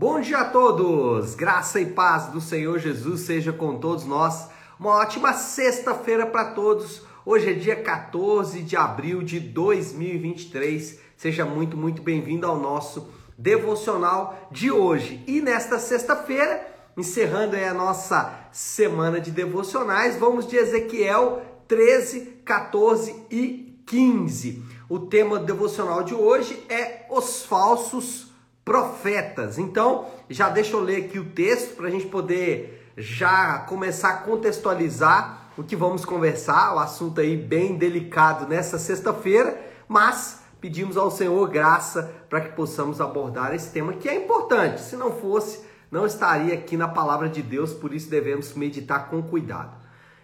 Bom dia a todos! Graça e paz do Senhor Jesus seja com todos nós. Uma ótima sexta-feira para todos. Hoje é dia 14 de abril de 2023. Seja muito, muito bem-vindo ao nosso devocional de hoje. E nesta sexta-feira, encerrando a nossa semana de devocionais, vamos de Ezequiel 13, 14 e 15. O tema devocional de hoje é os falsos profetas. Então, já deixa eu ler aqui o texto para a gente poder já começar a contextualizar o que vamos conversar, o assunto aí bem delicado nessa sexta-feira, mas pedimos ao Senhor graça para que possamos abordar esse tema que é importante. Se não fosse, não estaria aqui na palavra de Deus, por isso devemos meditar com cuidado.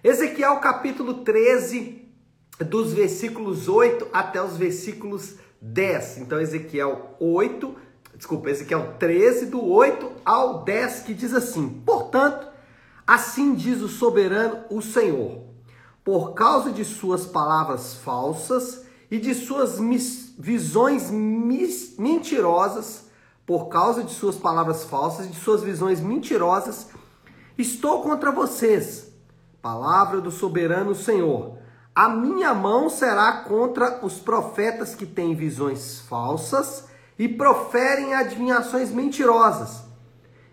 Ezequiel capítulo 13, dos versículos 8 até os versículos 10. Então, Ezequiel 8, desculpa, esse aqui é o 13, do 8 ao 10, que diz assim: Portanto, assim diz o soberano, o Senhor, por causa de suas palavras falsas e de suas visões mentirosas, por causa de suas palavras falsas e de suas visões mentirosas, estou contra vocês. Palavra do soberano Senhor. A minha mão será contra os profetas que têm visões falsas e proferem adivinhações mentirosas.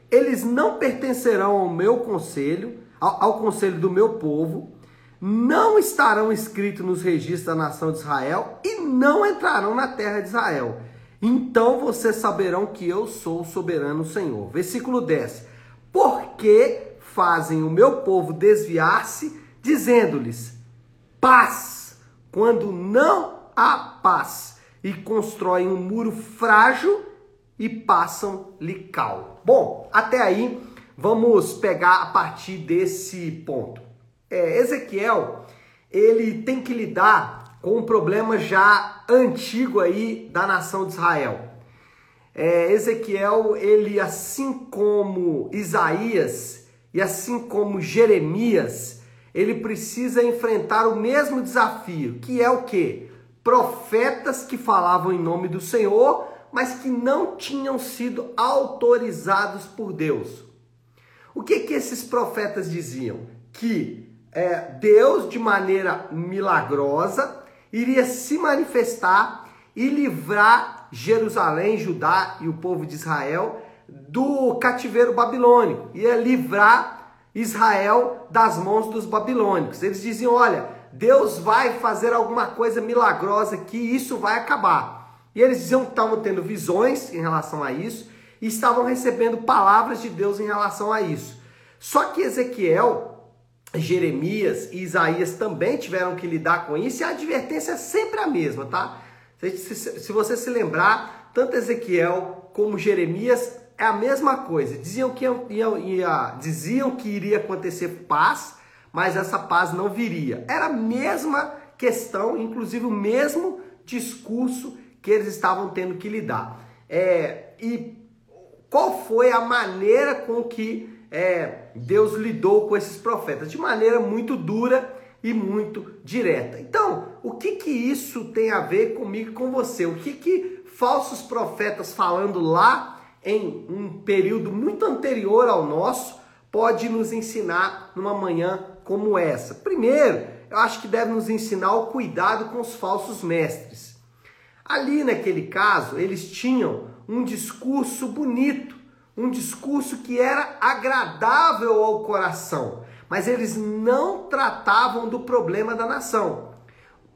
Eles não pertencerão ao meu conselho, ao, ao conselho do meu povo, não estarão escritos nos registros da nação de Israel e não entrarão na terra de Israel. Então vocês saberão que eu sou o soberano Senhor. Versículo 10. Porque fazem o meu povo desviar-se, dizendo-lhes paz, quando não há paz e constroem um muro frágil e passam-lhe cal. Bom, até aí vamos pegar a partir desse ponto. É, Ezequiel, ele tem que lidar com um problema já antigo aí da nação de Israel. É, Ezequiel, ele assim como Isaías e assim como Jeremias, ele precisa enfrentar o mesmo desafio, que é o que? Profetas que falavam em nome do Senhor, mas que não tinham sido autorizados por Deus. O que que esses profetas diziam? Que é, Deus, de maneira milagrosa, iria se manifestar e livrar Jerusalém, Judá e o povo de Israel do cativeiro babilônico, ia livrar Israel das mãos dos babilônicos. Eles diziam: olha, Deus vai fazer alguma coisa milagrosa que isso vai acabar. E eles diziam que estavam tendo visões em relação a isso e estavam recebendo palavras de Deus em relação a isso. Só que Ezequiel, Jeremias e Isaías também tiveram que lidar com isso e a advertência é sempre a mesma, tá? Se você se lembrar, tanto Ezequiel como Jeremias é a mesma coisa. Diziam que, ia, ia, diziam que iria acontecer paz, mas essa paz não viria. Era a mesma questão, inclusive o mesmo discurso que eles estavam tendo que lidar. É, e qual foi a maneira com que é, Deus lidou com esses profetas? De maneira muito dura e muito direta. Então, o que que isso tem a ver comigo e com você? O que que falsos profetas falando lá em um período muito anterior ao nosso pode nos ensinar numa manhã como essa? Primeiro, eu acho que deve nos ensinar o cuidado com os falsos mestres. Ali naquele caso, eles tinham um discurso bonito, um discurso que era agradável ao coração, mas eles não tratavam do problema da nação.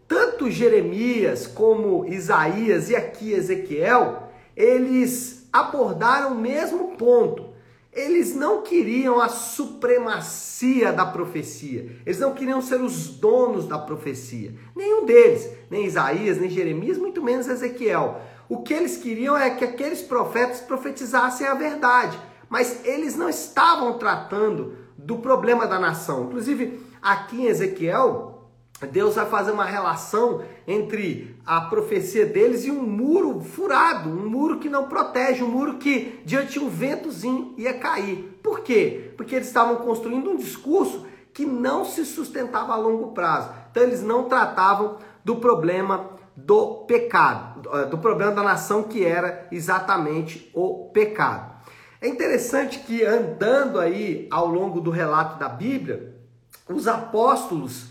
Tanto Jeremias como Isaías e aqui Ezequiel, eles abordaram o mesmo ponto. Eles não queriam a supremacia da profecia. Eles não queriam ser os donos da profecia. Nenhum deles, nem Isaías, nem Jeremias, muito menos Ezequiel. O que eles queriam é que aqueles profetas profetizassem a verdade, mas eles não estavam tratando do problema da nação. Inclusive, aqui em Ezequiel, Deus vai fazer uma relação entre a profecia deles e um muro furado, um muro que não protege, um muro que diante um ventozinho ia cair. Por quê? Porque eles estavam construindo um discurso que não se sustentava a longo prazo. Então eles não tratavam do problema do pecado, do problema da nação que era exatamente o pecado. É interessante que andando aí ao longo do relato da Bíblia, os apóstolos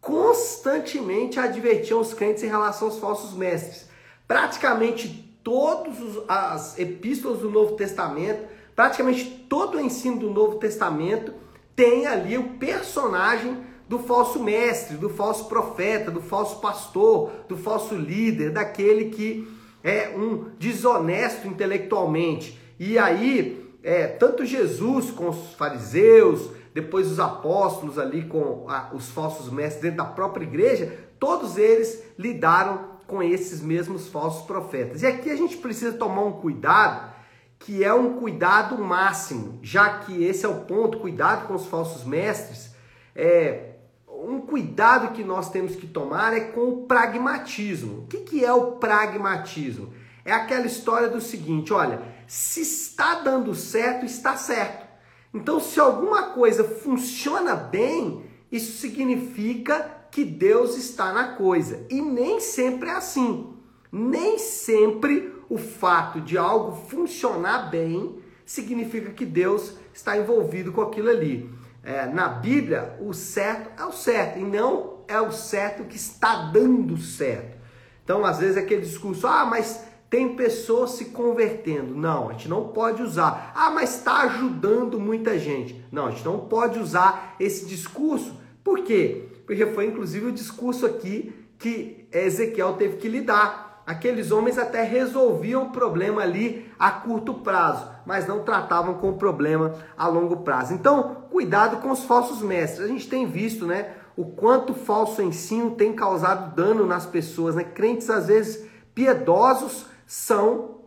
constantemente advertiam os crentes em relação aos falsos mestres. Praticamente todas as epístolas do Novo Testamento, praticamente todo o ensino do Novo Testamento tem ali o personagem do falso mestre, do falso profeta, do falso pastor, do falso líder, daquele que é um desonesto intelectualmente. E aí, é, tanto Jesus com os fariseus, depois os apóstolos ali com a, os falsos mestres dentro da própria igreja, todos eles lidaram com esses mesmos falsos profetas. E aqui a gente precisa tomar um cuidado, que é um cuidado máximo, já que esse é o ponto, cuidado com os falsos mestres, é um cuidado que nós temos que tomar é com o pragmatismo. O que, que é o pragmatismo? É aquela história do seguinte: olha, se está dando certo, está certo. Então, se alguma coisa funciona bem, isso significa que Deus está na coisa. E nem sempre é assim. Nem sempre o fato de algo funcionar bem significa que Deus está envolvido com aquilo ali. É, na Bíblia, o certo é o certo e não é o certo que está dando certo. Então, às vezes, aquele discurso, ah, mas tem pessoas se convertendo. Não, a gente não pode usar. Ah, mas está ajudando muita gente. Não, a gente não pode usar esse discurso. Por quê? Porque foi inclusive o discurso aqui que Ezequiel teve que lidar. Aqueles homens até resolviam o problema ali a curto prazo, mas não tratavam com o problema a longo prazo. Então, cuidado com os falsos mestres. A gente tem visto, né, o quanto o falso ensino tem causado dano nas pessoas, né? Crentes às vezes piedosos são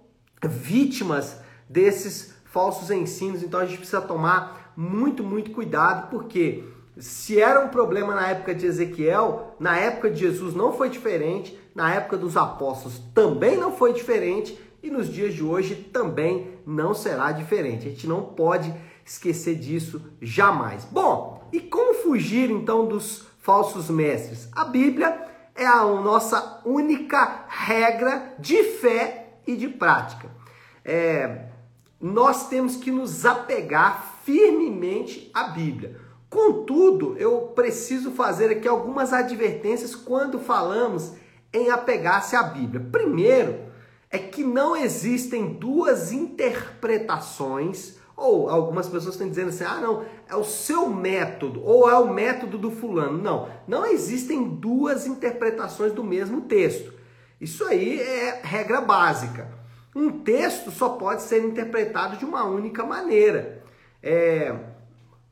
vítimas desses falsos ensinos. Então a gente precisa tomar muito, muito cuidado, porque se era um problema na época de Ezequiel, na época de Jesus não foi diferente, na época dos apóstolos também não foi diferente e nos dias de hoje também não será diferente. A gente não pode esquecer disso jamais. Bom, e como fugir então dos falsos mestres? A Bíblia é a nossa única regra de fé e de prática. É, nós temos que nos apegar firmemente à Bíblia. Contudo, eu preciso fazer aqui algumas advertências quando falamos em apegar-se à Bíblia. Primeiro, é que não existem duas interpretações ou algumas pessoas estão dizendo assim: ah, não, é o seu método, ou é o método do fulano. Não, não existem duas interpretações do mesmo texto. Isso aí é regra básica. Um texto só pode ser interpretado de uma única maneira. É,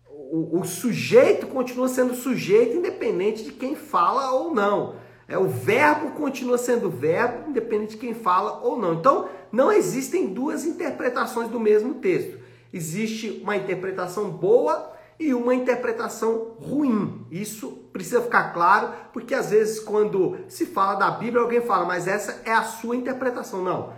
o, o sujeito continua sendo sujeito, independente de quem fala ou não. É, o verbo continua sendo verbo, independente de quem fala ou não. Então, não existem duas interpretações do mesmo texto existe uma interpretação boa e uma interpretação ruim. Isso precisa ficar claro, porque às vezes quando se fala da Bíblia, alguém fala, mas essa é a sua interpretação. Não.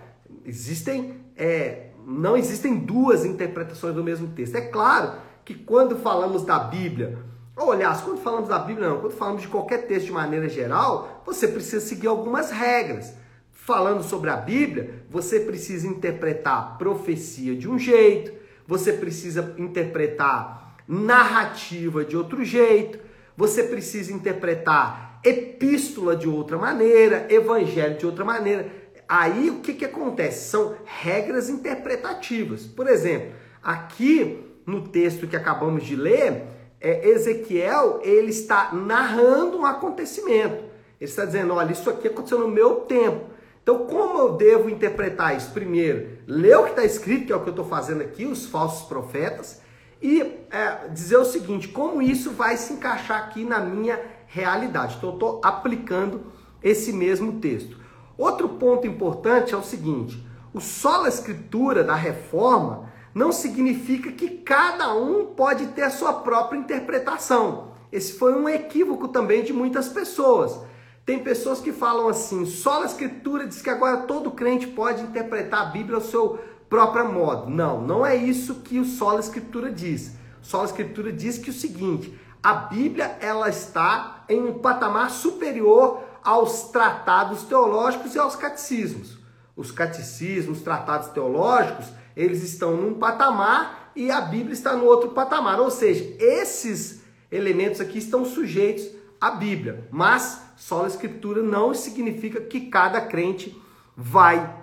Existem, é, não existem duas interpretações do mesmo texto. É claro que quando falamos da Bíblia, ou aliás, quando falamos da Bíblia, não, quando falamos de qualquer texto de maneira geral, você precisa seguir algumas regras. Falando sobre a Bíblia, você precisa interpretar a profecia de um jeito, você precisa interpretar narrativa de outro jeito, você precisa interpretar epístola de outra maneira, evangelho de outra maneira. Aí o que, que acontece? São regras interpretativas. Por exemplo, aqui no texto que acabamos de ler, é, Ezequiel ele está narrando um acontecimento. Ele está dizendo: olha, isso aqui aconteceu no meu tempo. Então, como eu devo interpretar isso? Primeiro, ler o que está escrito, que é o que eu estou fazendo aqui, os falsos profetas, e é, dizer o seguinte: como isso vai se encaixar aqui na minha realidade? Então, eu estou aplicando esse mesmo texto. Outro ponto importante é o seguinte: o sola escritura da reforma não significa que cada um pode ter a sua própria interpretação. Esse foi um equívoco também de muitas pessoas. Tem pessoas que falam assim, só a escritura diz que agora todo crente pode interpretar a Bíblia ao seu próprio modo. Não, não é isso que o só a escritura diz. Só a escritura diz que o seguinte, a Bíblia ela está em um patamar superior aos tratados teológicos e aos catecismos. os catecismos, os tratados teológicos, eles estão num patamar e a Bíblia está no outro patamar. Ou seja, esses elementos aqui estão sujeitos à Bíblia, mas só a Escritura não significa que cada crente vai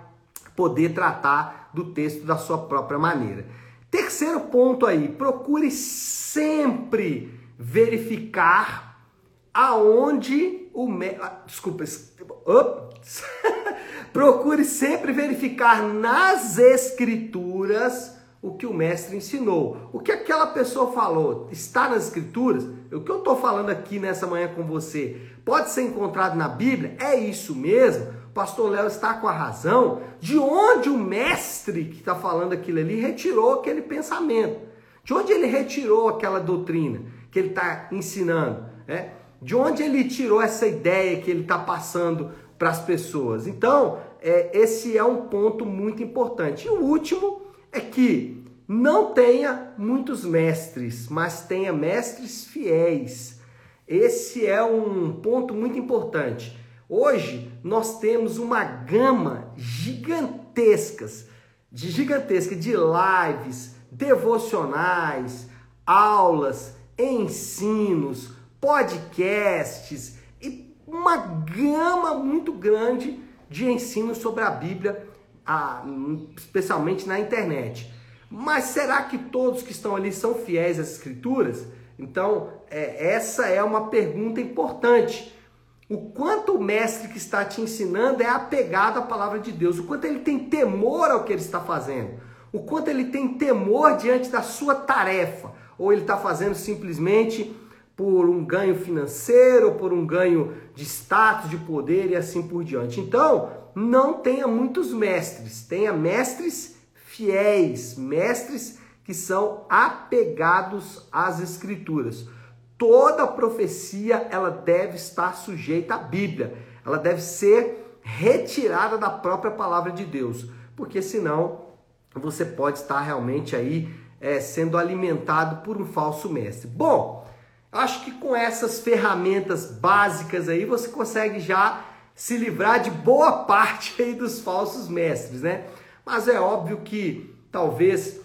poder tratar do texto da sua própria maneira. Terceiro ponto aí, procure sempre verificar aonde o me... Ah, desculpa, procure sempre verificar nas escrituras o que o mestre ensinou. O que aquela pessoa falou está nas escrituras? O que eu estou falando aqui nessa manhã com você pode ser encontrado na Bíblia? É isso mesmo? O pastor Léo está com a razão? De onde o mestre que está falando aquilo ali retirou aquele pensamento? De onde ele retirou aquela doutrina que ele está ensinando? É? De onde ele tirou essa ideia que ele está passando para as pessoas? Então, é, esse é um ponto muito importante. E o último é que não tenha muitos mestres, mas tenha mestres fiéis. Esse é um ponto muito importante. Hoje nós temos uma gama gigantescas, de gigantesca de lives, devocionais, aulas, ensinos, podcasts e uma gama muito grande de ensinos sobre a Bíblia especialmente na internet. Mas será que todos que estão ali são fiéis às escrituras? Então, é, essa é uma pergunta importante. O quanto o mestre que está te ensinando é apegado à palavra de Deus, o quanto ele tem temor ao que ele está fazendo, o quanto ele tem temor diante da sua tarefa, ou ele está fazendo simplesmente por um ganho financeiro, por um ganho de status, de poder e assim por diante. Então, não tenha muitos mestres, tenha mestres fiéis, mestres que são apegados às escrituras. Toda profecia ela deve estar sujeita à Bíblia, ela deve ser retirada da própria palavra de Deus, porque senão você pode estar realmente aí é, sendo alimentado por um falso mestre. Bom, acho que com essas ferramentas básicas aí você consegue já se livrar de boa parte aí dos falsos mestres, né? Mas é óbvio que talvez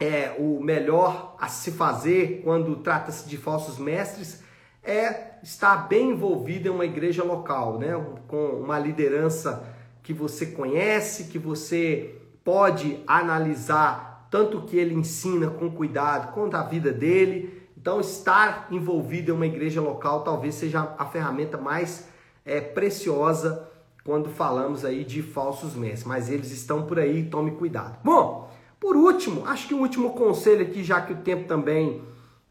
é o melhor a se fazer quando trata-se de falsos mestres é estar bem envolvido em uma igreja local, né? Com uma liderança que você conhece, que você pode analisar tanto o que ele ensina com cuidado quanto a vida dele. Então, estar envolvido em uma igreja local talvez seja a ferramenta mais é, preciosa quando falamos aí de falsos mestres, mas eles estão por aí, tome cuidado. Bom, por último, acho que o último conselho aqui, já que o tempo também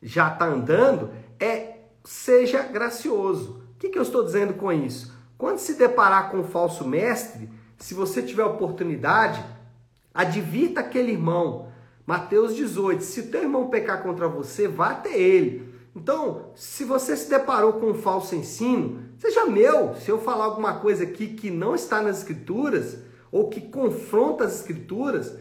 já está andando, é seja gracioso. O que, que eu estou dizendo com isso? Quando se deparar com um falso mestre, se você tiver oportunidade, advirta aquele irmão. Mateus 18, se teu irmão pecar contra você, vá até ele. Então, se você se deparou com um falso ensino, Seja meu, se eu falar alguma coisa aqui que não está nas escrituras, ou que confronta as escrituras,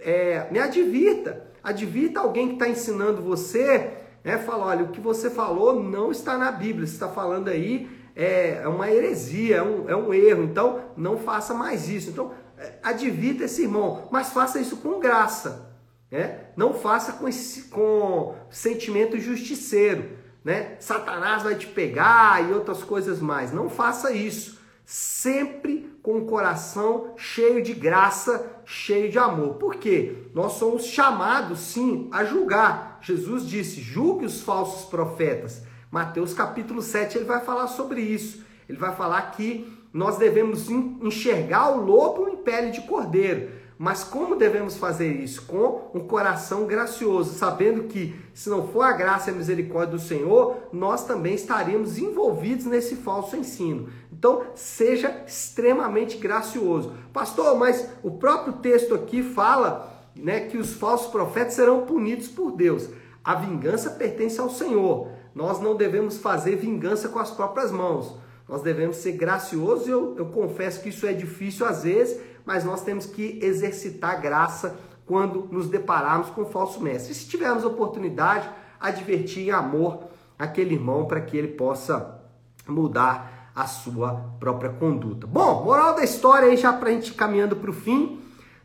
é, me advirta. Advirta alguém que está ensinando você, né? Fala, olha, o que você falou não está na Bíblia, você está falando aí é, é uma heresia, é um, é um erro, então não faça mais isso. Então, é, advirta esse irmão, mas faça isso com graça. Né? Não faça com, esse, com sentimento justiceiro né? Satanás vai te pegar e outras coisas mais. Não faça isso. Sempre com o coração cheio de graça, cheio de amor. Por quê? Nós somos chamados sim a julgar. Jesus disse: julgue os falsos profetas. Mateus capítulo 7 ele vai falar sobre isso. Ele vai falar que nós devemos enxergar o lobo em pele de cordeiro. Mas como devemos fazer isso? Com um coração gracioso, sabendo que se não for a graça e a misericórdia do Senhor, nós também estaríamos envolvidos nesse falso ensino. Então, seja extremamente gracioso. Pastor, mas o próprio texto aqui fala né, que os falsos profetas serão punidos por Deus. A vingança pertence ao Senhor. Nós não devemos fazer vingança com as próprias mãos. Nós devemos ser graciosos. Eu, eu confesso que isso é difícil às vezes, mas nós temos que exercitar graça quando nos depararmos com o falso mestre. E se tivermos oportunidade, advertir em amor aquele irmão para que ele possa mudar a sua própria conduta. Bom, moral da história aí já para a gente caminhando para o fim.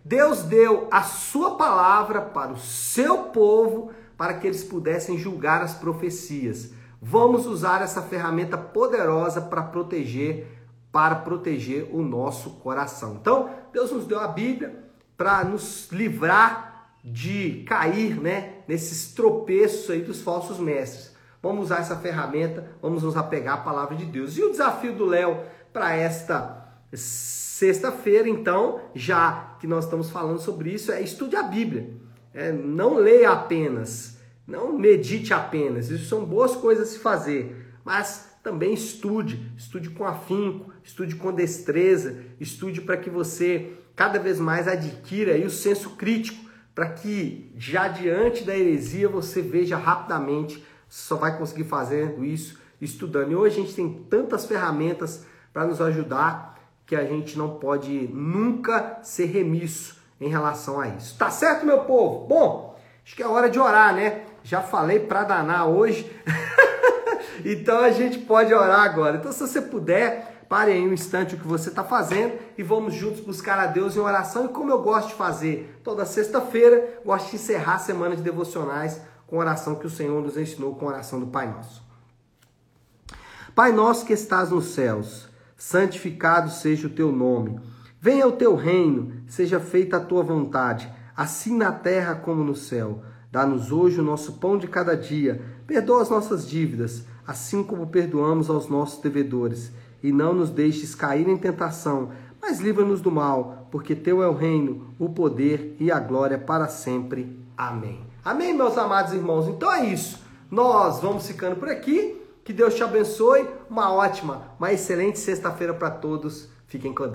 Deus deu a sua palavra para o seu povo para que eles pudessem julgar as profecias. Vamos usar essa ferramenta poderosa para proteger, para proteger o nosso coração. Então, Deus nos deu a Bíblia para nos livrar de cair, né, nesses tropeços aí dos falsos mestres. Vamos usar essa ferramenta, vamos nos apegar à palavra de Deus. E o desafio do Léo para esta sexta-feira, então, já que nós estamos falando sobre isso, é estude a Bíblia. É, não leia apenas, não medite apenas. Isso são boas coisas a se fazer, mas também estude, estude com afinco, estude com destreza, estude para que você cada vez mais adquira aí o senso crítico, para que já diante da heresia você veja rapidamente, só vai conseguir fazendo isso estudando. E hoje a gente tem tantas ferramentas para nos ajudar que a gente não pode nunca ser remisso em relação a isso. Tá certo, meu povo? Bom, acho que é hora de orar, né? Já falei para danar hoje. então a gente pode orar agora. Então, se você puder, pare aí um instante o que você está fazendo e vamos juntos buscar a Deus em oração. E como eu gosto de fazer toda sexta-feira, gosto de encerrar a semana de devocionais com a oração que o Senhor nos ensinou com a oração do Pai Nosso. Pai nosso que estás nos céus, santificado seja o teu nome. Venha o teu reino, seja feita a tua vontade, assim na terra como no céu. Dá-nos hoje o nosso pão de cada dia. Perdoa as nossas dívidas, assim como perdoamos aos nossos devedores. E não nos deixes cair em tentação, mas livra-nos do mal, porque teu é o reino, o poder e a glória para sempre. Amém. Amém, meus amados irmãos. Então é isso. Nós vamos ficando por aqui. Que Deus te abençoe. Uma ótima, uma excelente sexta-feira para todos. Fiquem com Deus.